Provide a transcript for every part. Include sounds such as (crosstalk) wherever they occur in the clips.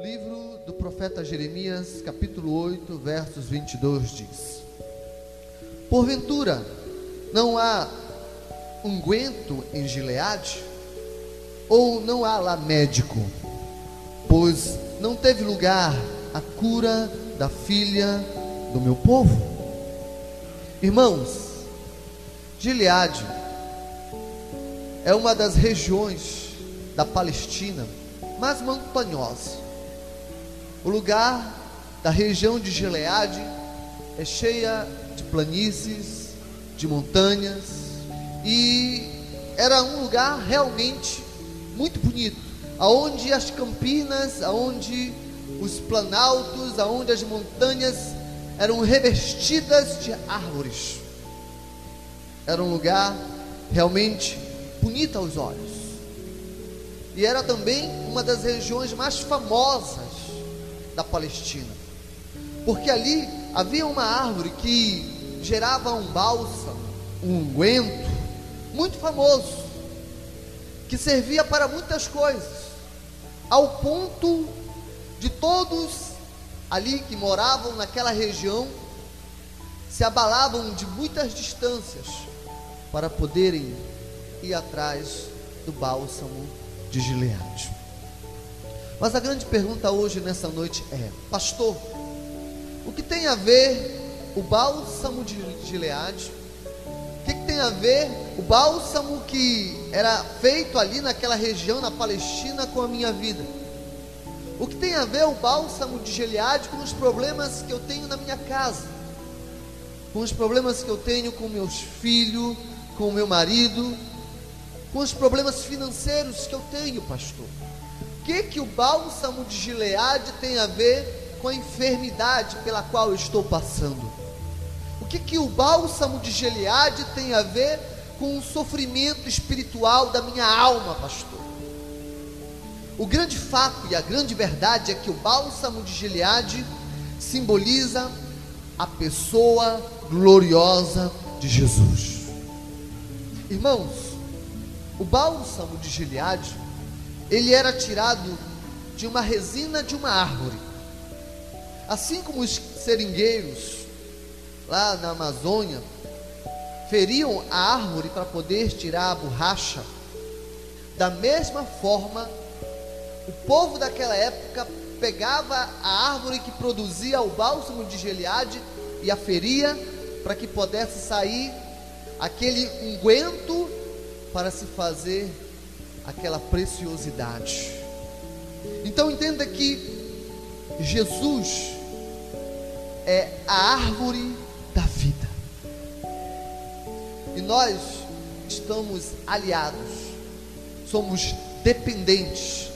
Livro do profeta Jeremias, capítulo 8, versos 22 diz: Porventura, não há unguento em Gileade? Ou não há lá médico? Pois não teve lugar a cura da filha do meu povo? Irmãos, Gileade é uma das regiões da Palestina mais montanhosa. O lugar da região de Gileade é cheia de planícies, de montanhas e era um lugar realmente muito bonito, aonde as campinas, aonde os planaltos, aonde as montanhas eram revestidas de árvores. Era um lugar realmente bonito aos olhos. E era também uma das regiões mais famosas da Palestina. Porque ali havia uma árvore que gerava um bálsamo, um unguento muito famoso, que servia para muitas coisas, ao ponto de todos ali que moravam naquela região se abalavam de muitas distâncias para poderem ir atrás do bálsamo de Gileade. Mas a grande pergunta hoje, nessa noite, é: Pastor, o que tem a ver o bálsamo de Gileade? O que, que tem a ver o bálsamo que era feito ali naquela região, na Palestina, com a minha vida? O que tem a ver o bálsamo de Gileade com os problemas que eu tenho na minha casa? Com os problemas que eu tenho com meus filhos, com meu marido, com os problemas financeiros que eu tenho, pastor? Que que o bálsamo de Gileade tem a ver com a enfermidade pela qual eu estou passando? O que que o bálsamo de Gileade tem a ver com o sofrimento espiritual da minha alma, pastor? O grande fato e a grande verdade é que o bálsamo de Gileade simboliza a pessoa gloriosa de Jesus. Irmãos, o bálsamo de Gileade, ele era tirado de uma resina de uma árvore. Assim como os seringueiros lá na Amazônia feriam a árvore para poder tirar a borracha, da mesma forma, o povo daquela época pegava a árvore que produzia o bálsamo de Gileade e a feria para que pudesse sair aquele unguento para se fazer aquela preciosidade. Então entenda que Jesus é a árvore da vida. E nós estamos aliados, somos dependentes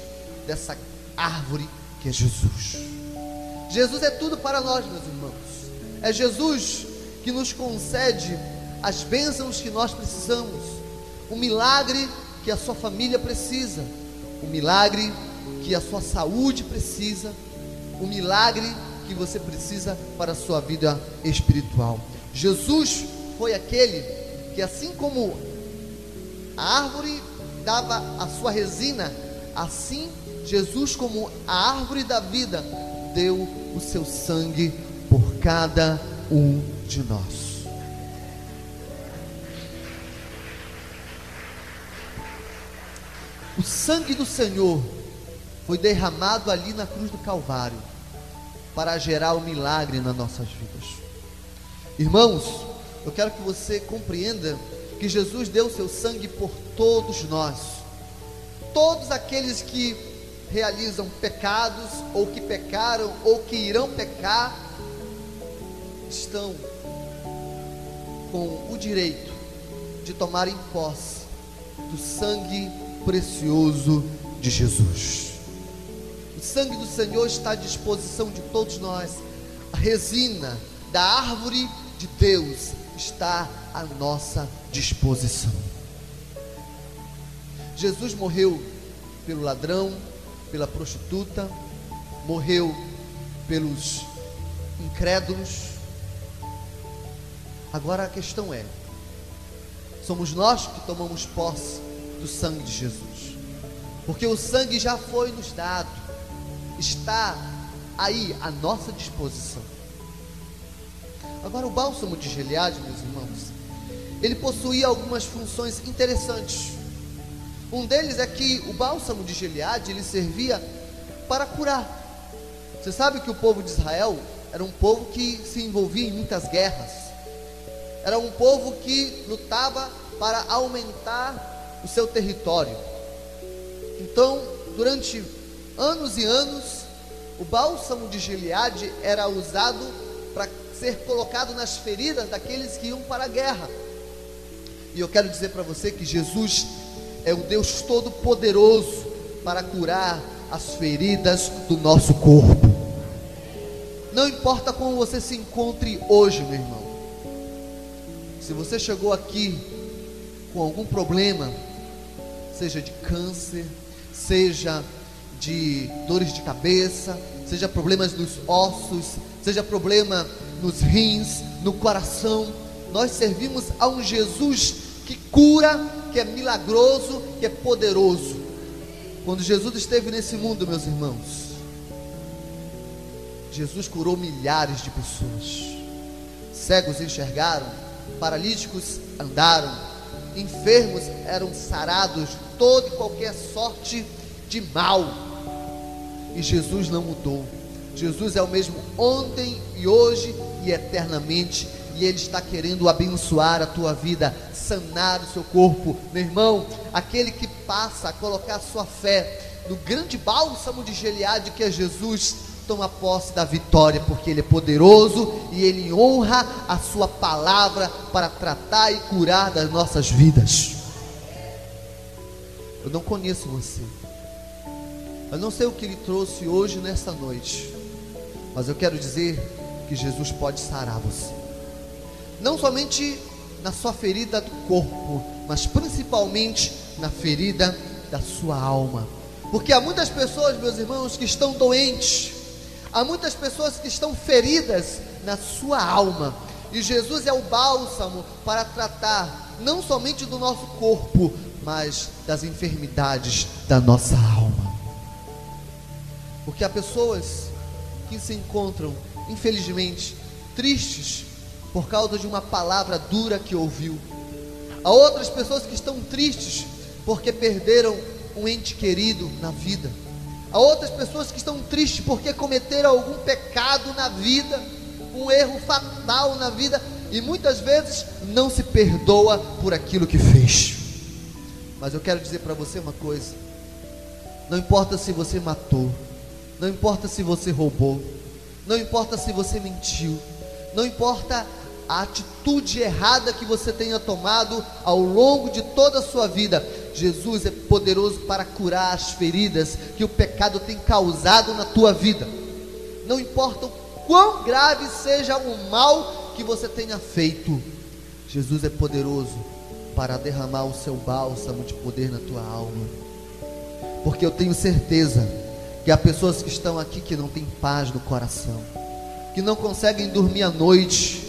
dessa árvore que é Jesus. Jesus é tudo para nós, meus irmãos. É Jesus que nos concede as bênçãos que nós precisamos, o milagre que a sua família precisa, o milagre que a sua saúde precisa, o milagre que você precisa para a sua vida espiritual. Jesus foi aquele que, assim como a árvore dava a sua resina, assim Jesus, como a árvore da vida, deu o seu sangue por cada um de nós. O sangue do Senhor foi derramado ali na cruz do Calvário para gerar o um milagre nas nossas vidas. Irmãos, eu quero que você compreenda que Jesus deu seu sangue por todos nós. Todos aqueles que realizam pecados, ou que pecaram, ou que irão pecar, estão com o direito de tomarem posse do sangue precioso de Jesus. O sangue do Senhor está à disposição de todos nós. A resina da árvore de Deus está à nossa disposição. Jesus morreu pelo ladrão, pela prostituta, morreu pelos incrédulos. Agora a questão é: somos nós que tomamos posse do sangue de Jesus, porque o sangue já foi nos dado, está aí à nossa disposição. Agora, o bálsamo de Gileade, meus irmãos, ele possuía algumas funções interessantes. Um deles é que o bálsamo de Gileade ele servia para curar. Você sabe que o povo de Israel era um povo que se envolvia em muitas guerras. Era um povo que lutava para aumentar o seu território. Então, durante anos e anos, o bálsamo de Gileade era usado para ser colocado nas feridas daqueles que iam para a guerra. E eu quero dizer para você que Jesus é o Deus Todo-Poderoso para curar as feridas do nosso corpo. Não importa como você se encontre hoje, meu irmão. Se você chegou aqui com algum problema, seja de câncer, seja de dores de cabeça, seja problemas nos ossos, seja problema nos rins, no coração, nós servimos a um Jesus que cura, que é milagroso, que é poderoso. Quando Jesus esteve nesse mundo, meus irmãos, Jesus curou milhares de pessoas. Cegos enxergaram, paralíticos andaram, enfermos eram sarados toda e qualquer sorte de mal. E Jesus não mudou. Jesus é o mesmo ontem e hoje e eternamente. E Ele está querendo abençoar a tua vida, sanar o seu corpo. Meu irmão, aquele que passa a colocar a sua fé no grande bálsamo de Gileade que é Jesus, toma posse da vitória, porque Ele é poderoso e Ele honra a Sua palavra para tratar e curar das nossas vidas. Eu não conheço você, eu não sei o que Ele trouxe hoje nesta noite, mas eu quero dizer que Jesus pode sarar você, não somente na sua ferida do corpo, mas principalmente na ferida da sua alma. Porque há muitas pessoas, meus irmãos, que estão doentes, Há muitas pessoas que estão feridas na sua alma, e Jesus é o bálsamo para tratar não somente do nosso corpo, mas das enfermidades da nossa alma. Porque há pessoas que se encontram, infelizmente, tristes por causa de uma palavra dura que ouviu. Há outras pessoas que estão tristes porque perderam um ente querido na vida. Há outras pessoas que estão tristes porque cometeram algum pecado na vida, um erro fatal na vida, e muitas vezes não se perdoa por aquilo que fez. Mas eu quero dizer para você uma coisa: não importa se você matou, não importa se você roubou, não importa se você mentiu, não importa a atitude errada que você tenha tomado ao longo de toda a sua vida, Jesus é poderoso para curar as feridas que o pecado tem causado na tua vida. Não importa o quão grave seja o mal que você tenha feito, Jesus é poderoso para derramar o seu bálsamo de poder na tua alma. Porque eu tenho certeza que há pessoas que estão aqui que não têm paz no coração, que não conseguem dormir à noite,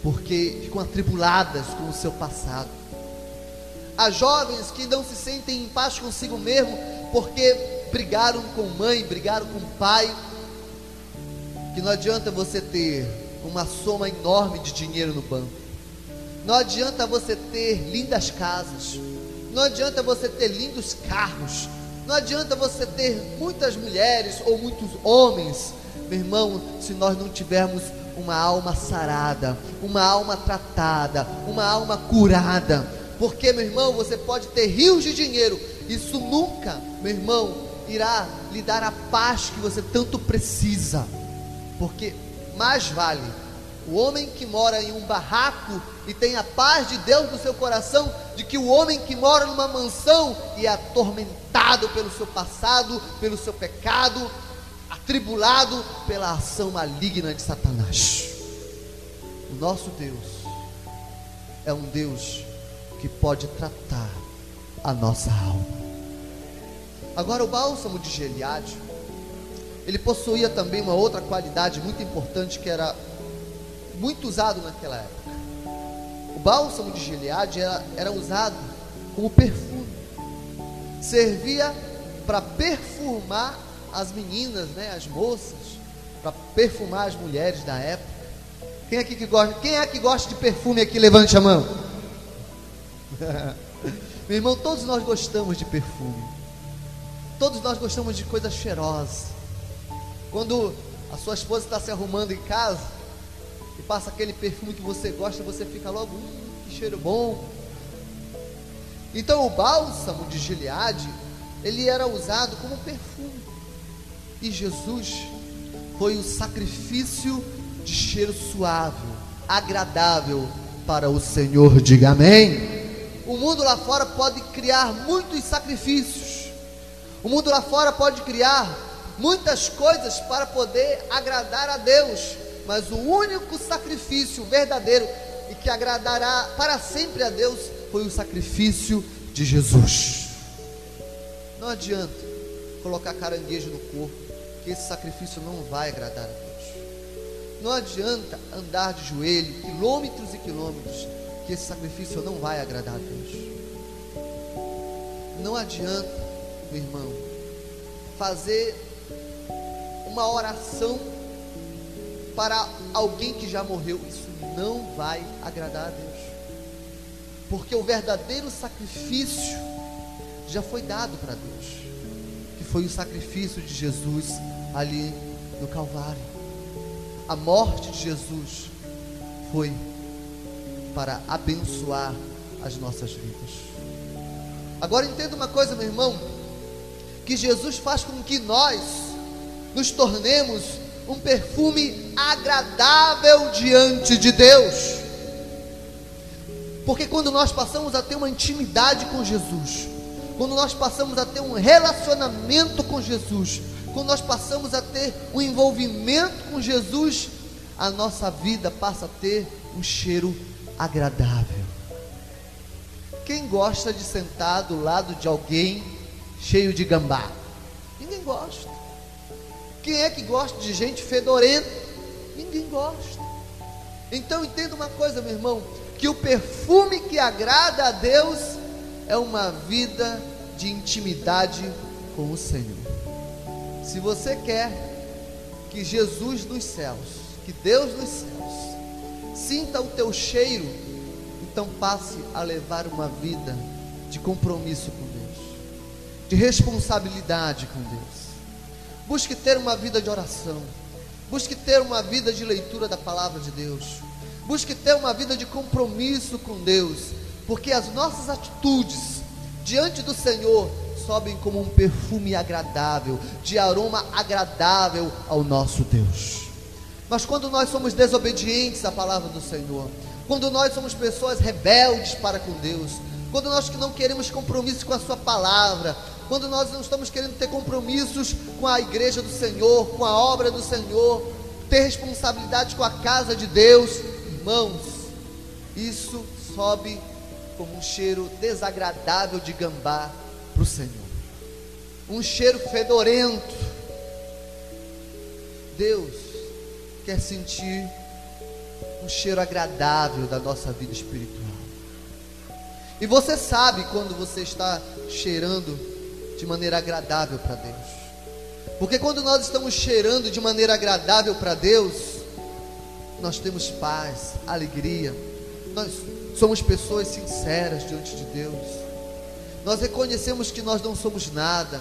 porque ficam atribuladas com o seu passado Há jovens que não se sentem em paz consigo mesmo porque brigaram com mãe, brigaram com pai. Que não adianta você ter uma soma enorme de dinheiro no banco. Não adianta você ter lindas casas. Não adianta você ter lindos carros. Não adianta você ter muitas mulheres ou muitos homens, meu irmão, se nós não tivermos uma alma sarada, uma alma tratada, uma alma curada. Porque, meu irmão, você pode ter rios de dinheiro, isso nunca, meu irmão, irá lhe dar a paz que você tanto precisa. Porque mais vale o homem que mora em um barraco e tem a paz de Deus no seu coração, de que o homem que mora numa mansão e é atormentado pelo seu passado, pelo seu pecado, atribulado pela ação maligna de Satanás. O nosso Deus é um Deus que pode tratar a nossa alma. Agora, o bálsamo de Gileade, ele possuía também uma outra qualidade muito importante que era muito usado naquela época. O bálsamo de Gileade era, era usado como perfume, servia para perfumar as meninas, né, as moças, para perfumar as mulheres da época. Quem é que gosta? Quem é que gosta de perfume aqui? Levante a mão. (laughs) Meu irmão, todos nós gostamos de perfume. Todos nós gostamos de coisas cheirosas. Quando a sua esposa está se arrumando em casa e passa aquele perfume que você gosta, você fica logo, hum, que cheiro bom. Então o bálsamo de Gileade, ele era usado como perfume. E Jesus foi o sacrifício de cheiro suave, agradável para o Senhor. Diga amém. O mundo lá fora pode criar muitos sacrifícios. O mundo lá fora pode criar muitas coisas para poder agradar a Deus, mas o único sacrifício verdadeiro e que agradará para sempre a Deus foi o sacrifício de Jesus. Não adianta colocar caranguejo no corpo, que esse sacrifício não vai agradar a Deus. Não adianta andar de joelho quilômetros e quilômetros, que esse sacrifício não vai agradar a Deus. Não adianta, meu irmão, fazer uma oração para alguém que já morreu. Isso não vai agradar a Deus. Porque o verdadeiro sacrifício já foi dado para Deus, que foi o sacrifício de Jesus ali no Calvário. A morte de Jesus foi para abençoar as nossas vidas. Agora entenda uma coisa, meu irmão, que Jesus faz com que nós nos tornemos um perfume agradável diante de Deus. Porque quando nós passamos a ter uma intimidade com Jesus, quando nós passamos a ter um relacionamento com Jesus, quando nós passamos a ter um envolvimento com Jesus, a nossa vida passa a ter um cheiro agradável. Quem gosta de sentar do lado de alguém cheio de gambá? Ninguém gosta. Quem é que gosta de gente fedorenta? Ninguém gosta. Então entenda uma coisa, meu irmão, que o perfume que agrada a Deus é uma vida de intimidade com o Senhor. Se você quer que Jesus nos céus, que Deus nos céus, sinta o teu cheiro, então passe a levar uma vida de compromisso com Deus, de responsabilidade com Deus. Busque ter uma vida de oração, busque ter uma vida de leitura da palavra de Deus, busque ter uma vida de compromisso com Deus, porque as nossas atitudes diante do Senhor sobem como um perfume agradável, de aroma agradável ao nosso Deus. Mas quando nós somos desobedientes à palavra do Senhor, quando nós somos pessoas rebeldes para com Deus, quando nós que não queremos compromisso com a Sua palavra, quando nós não estamos querendo ter compromissos com a igreja do Senhor, com a obra do Senhor, ter responsabilidade com a casa de Deus, irmãos, isso sobe como um cheiro desagradável de gambá para o Senhor, um cheiro fedorento. Deus quer sentir um cheiro agradável da nossa vida espiritual. E você sabe quando você está cheirando de maneira agradável para Deus. Porque quando nós estamos cheirando de maneira agradável para Deus, nós temos paz, alegria. Nós somos pessoas sinceras diante de Deus. Nós reconhecemos que nós não somos nada.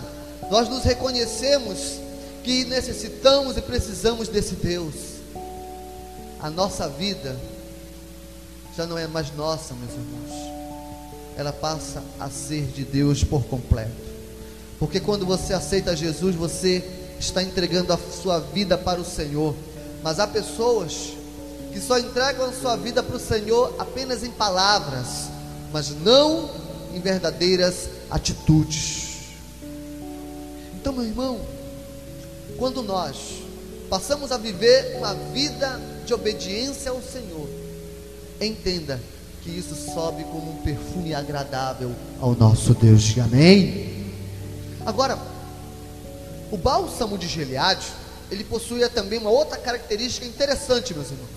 Nós nos reconhecemos que necessitamos e precisamos desse Deus a nossa vida já não é mais nossa, meus irmãos. Ela passa a ser de Deus por completo. Porque quando você aceita Jesus, você está entregando a sua vida para o Senhor. Mas há pessoas que só entregam a sua vida para o Senhor apenas em palavras, mas não em verdadeiras atitudes. Então, meu irmão, quando nós passamos a viver uma vida de obediência ao Senhor, entenda que isso sobe como um perfume agradável ao nosso Deus. Amém. Agora, o bálsamo de Gileade, ele possuía também uma outra característica interessante, meus irmãos.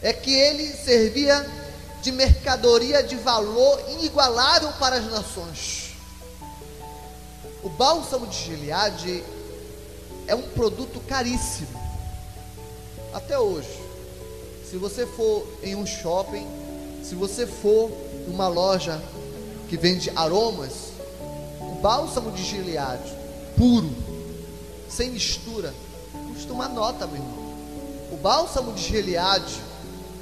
É que ele servia de mercadoria de valor inigualável para as nações. O bálsamo de Gileade é um produto caríssimo. Até hoje, se você for em um shopping, se você for em uma loja que vende aromas, bálsamo de Gileade, puro, sem mistura, custa uma nota, meu irmão. O bálsamo de Gileade,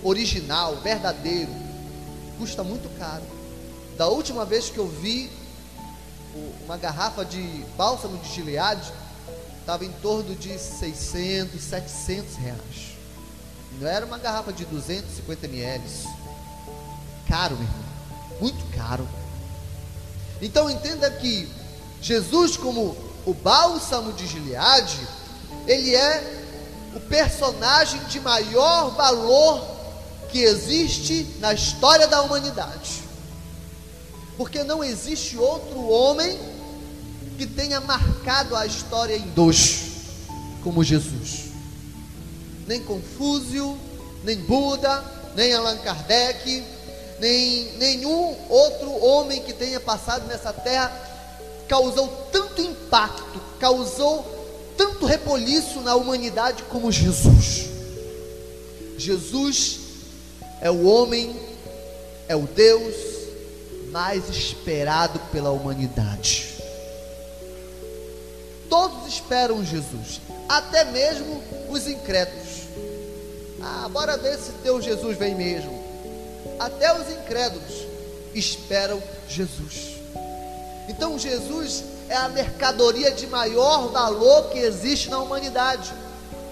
original, verdadeiro, custa muito caro. Da última vez que eu vi uma garrafa de bálsamo de Gileade, estava em torno de 600, 700 reais. Não era uma garrafa de 250 ml. Caro, meu irmão. Muito caro. Então entenda que Jesus, como o bálsamo de Gileade, ele é o personagem de maior valor que existe na história da humanidade. Porque não existe outro homem que tenha marcado a história em dois, como Jesus. Nem Confúcio, nem Buda, nem Allan Kardec, nem nenhum outro homem que tenha passado nessa terra causou tanto impacto, causou tanto repoliço na humanidade como Jesus. Jesus é o homem, é o Deus mais esperado pela humanidade. Todos esperam Jesus, até mesmo os incrédulos. Ah, bora ver se teu Jesus vem mesmo. Até os incrédulos esperam Jesus. Então Jesus é a mercadoria de maior valor que existe na humanidade.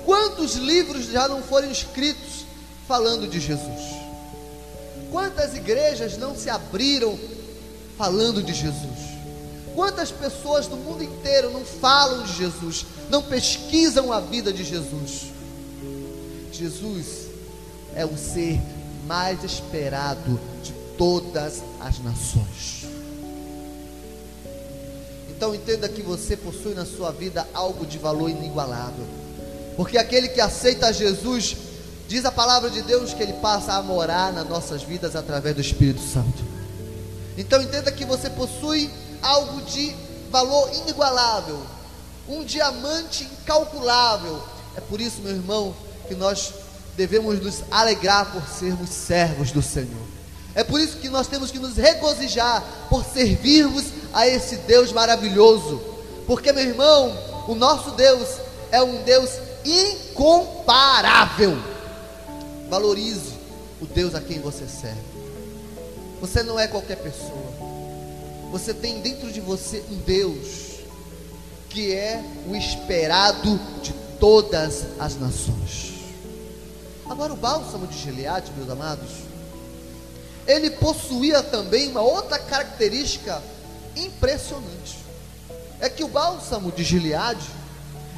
Quantos livros já não foram escritos falando de Jesus? Quantas igrejas não se abriram falando de Jesus? Quantas pessoas do mundo inteiro não falam de Jesus, não pesquisam a vida de Jesus? Jesus é o ser mais esperado de todas as nações. Então entenda que você possui na sua vida algo de valor inigualável. Porque aquele que aceita Jesus, diz a palavra de Deus que ele passa a morar nas nossas vidas através do Espírito Santo. Então entenda que você possui algo de valor inigualável, um diamante incalculável. É por isso, meu irmão, que nós devemos nos alegrar por sermos servos do Senhor. É por isso que nós temos que nos regozijar por servirmos a esse Deus maravilhoso. Porque, meu irmão, o nosso Deus é um Deus incomparável. Valorize o Deus a quem você serve. Você não é qualquer pessoa. Você tem dentro de você um Deus que é o esperado de todas as nações. Agora, o bálsamo de Gileade, meus amados, ele possuía também uma outra característica impressionante. É que o bálsamo de Gileade,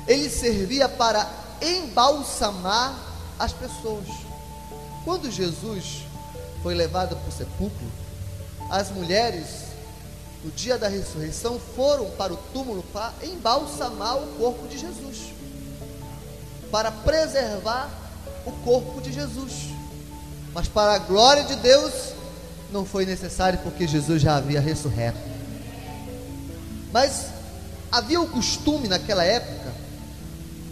ele servia para embalsamar as pessoas. Quando Jesus foi levado para o sepulcro, as mulheres, no dia da ressurreição, foram para o túmulo para embalsamar o corpo de Jesus, para preservar o corpo de Jesus. Mas para a glória de Deus, não foi necessário porque Jesus já havia ressurreto. Mas havia o costume naquela época,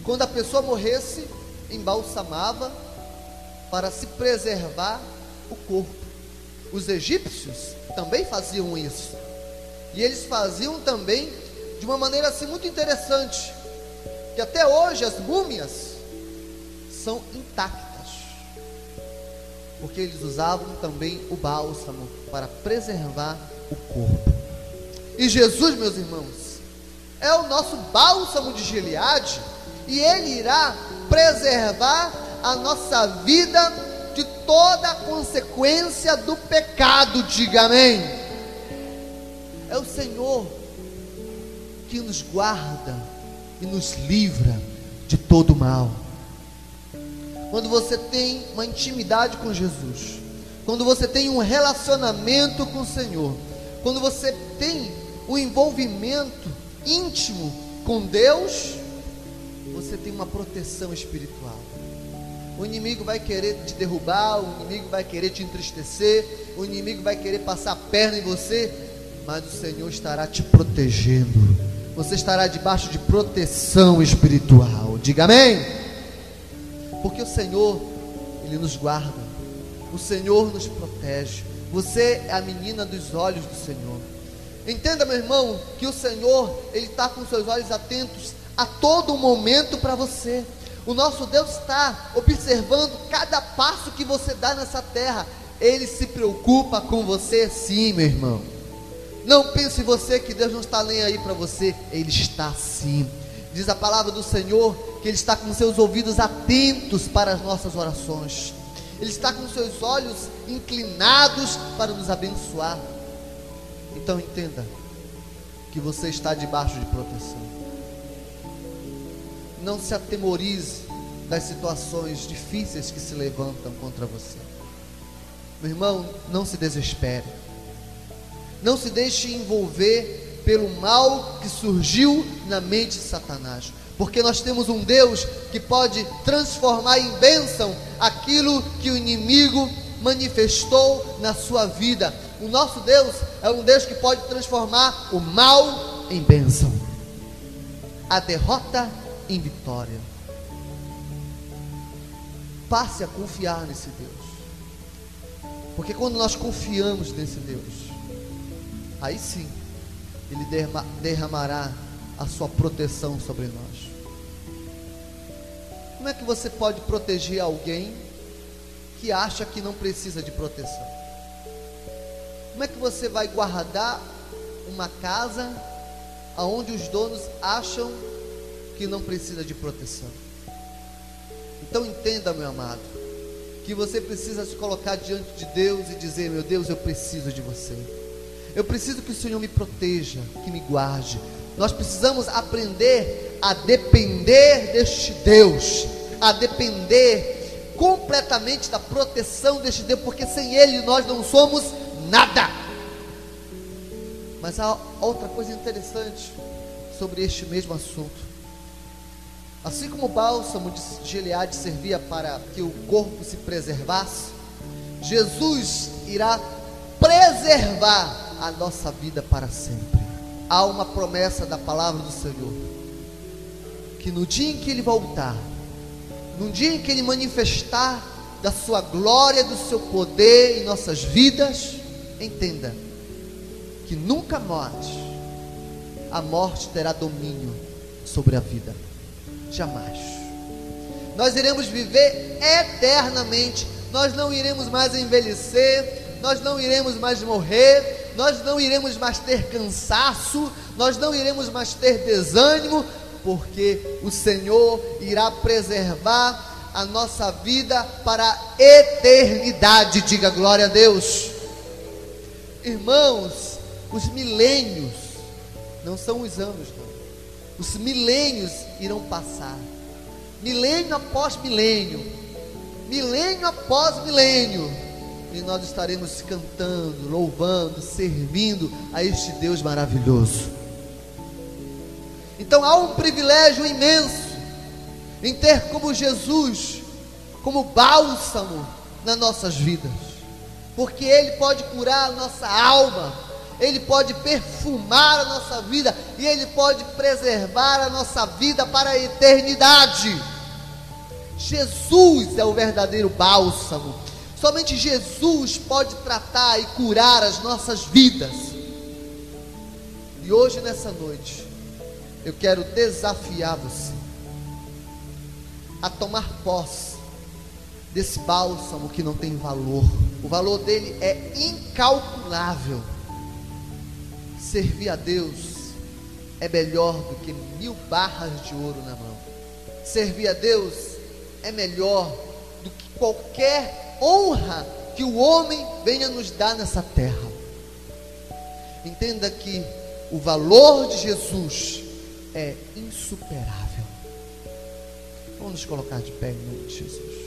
quando a pessoa morresse, embalsamava para se preservar o corpo. Os egípcios também faziam isso. E eles faziam também de uma maneira assim muito interessante, que até hoje as múmias são intactas. Porque eles usavam também o bálsamo para preservar o corpo. E Jesus, meus irmãos, é o nosso bálsamo de Gileade, e ele irá preservar a nossa vida de toda a consequência do pecado, diga amém. É o Senhor que nos guarda e nos livra de todo mal quando você tem uma intimidade com Jesus, quando você tem um relacionamento com o Senhor, quando você tem um envolvimento íntimo com Deus, você tem uma proteção espiritual. O inimigo vai querer te derrubar, o inimigo vai querer te entristecer, o inimigo vai querer passar a perna em você, mas o Senhor estará te protegendo, você estará debaixo de proteção espiritual. Diga amém. Porque o Senhor, Ele nos guarda, o Senhor nos protege. Você é a menina dos olhos do Senhor. Entenda, meu irmão, que o Senhor, Ele está com seus olhos atentos a todo momento para você. O nosso Deus está observando cada passo que você dá nessa terra. Ele se preocupa com você, sim, meu irmão. Não pense você que Deus não está nem aí para você. Ele está sim. Diz a palavra do Senhor que Ele está com seus ouvidos atentos para as nossas orações. Ele está com seus olhos inclinados para nos abençoar. Então entenda que você está debaixo de proteção. Não se atemorize das situações difíceis que se levantam contra você. Meu irmão, não se desespere. Não se deixe envolver pelo mal que surgiu na mente de Satanás. Porque nós temos um Deus que pode transformar em bênção aquilo que o inimigo manifestou na sua vida. O nosso Deus é um Deus que pode transformar o mal em bênção, a derrota em vitória. Passe a confiar nesse Deus, porque quando nós confiamos nesse Deus, aí sim, Ele derramará a sua proteção sobre nós. Como é que você pode proteger alguém que acha que não precisa de proteção? Como é que você vai guardar uma casa aonde os donos acham que não precisa de proteção? Então entenda, meu amado, que você precisa se colocar diante de Deus e dizer: Meu Deus, eu preciso de você. Eu preciso que o Senhor me proteja, que me guarde. Nós precisamos aprender a depender deste Deus, a depender completamente da proteção deste Deus, porque sem Ele nós não somos nada. Mas há outra coisa interessante sobre este mesmo assunto. Assim como o bálsamo de Gileade servia para que o corpo se preservasse, Jesus irá preservar a nossa vida para sempre. Há uma promessa da palavra do Senhor que no dia em que ele voltar, no dia em que ele manifestar da sua glória, do seu poder em nossas vidas, entenda que nunca morte, a morte terá domínio sobre a vida. Jamais. Nós iremos viver eternamente. Nós não iremos mais envelhecer, nós não iremos mais morrer, nós não iremos mais ter cansaço, nós não iremos mais ter desânimo, porque o Senhor irá preservar a nossa vida para a eternidade. Diga glória a Deus. Irmãos, os milênios não são os anos, não. Os milênios irão passar. Milênio após milênio. Milênio após milênio. E nós estaremos cantando, louvando, servindo a este Deus maravilhoso. Então há um privilégio imenso em ter como Jesus, como bálsamo nas nossas vidas, porque Ele pode curar a nossa alma, Ele pode perfumar a nossa vida e Ele pode preservar a nossa vida para a eternidade. Jesus é o verdadeiro bálsamo. Somente Jesus pode tratar e curar as nossas vidas. E hoje, nessa noite, eu quero desafiar você a tomar posse desse bálsamo que não tem valor. O valor dele é incalculável. Servir a Deus é melhor do que mil barras de ouro na mão. Servir a Deus é melhor do que qualquer honra que o homem venha nos dar nessa terra. Entenda que o valor de Jesus é insuperável. Vamos nos colocar de pé em nome de Jesus.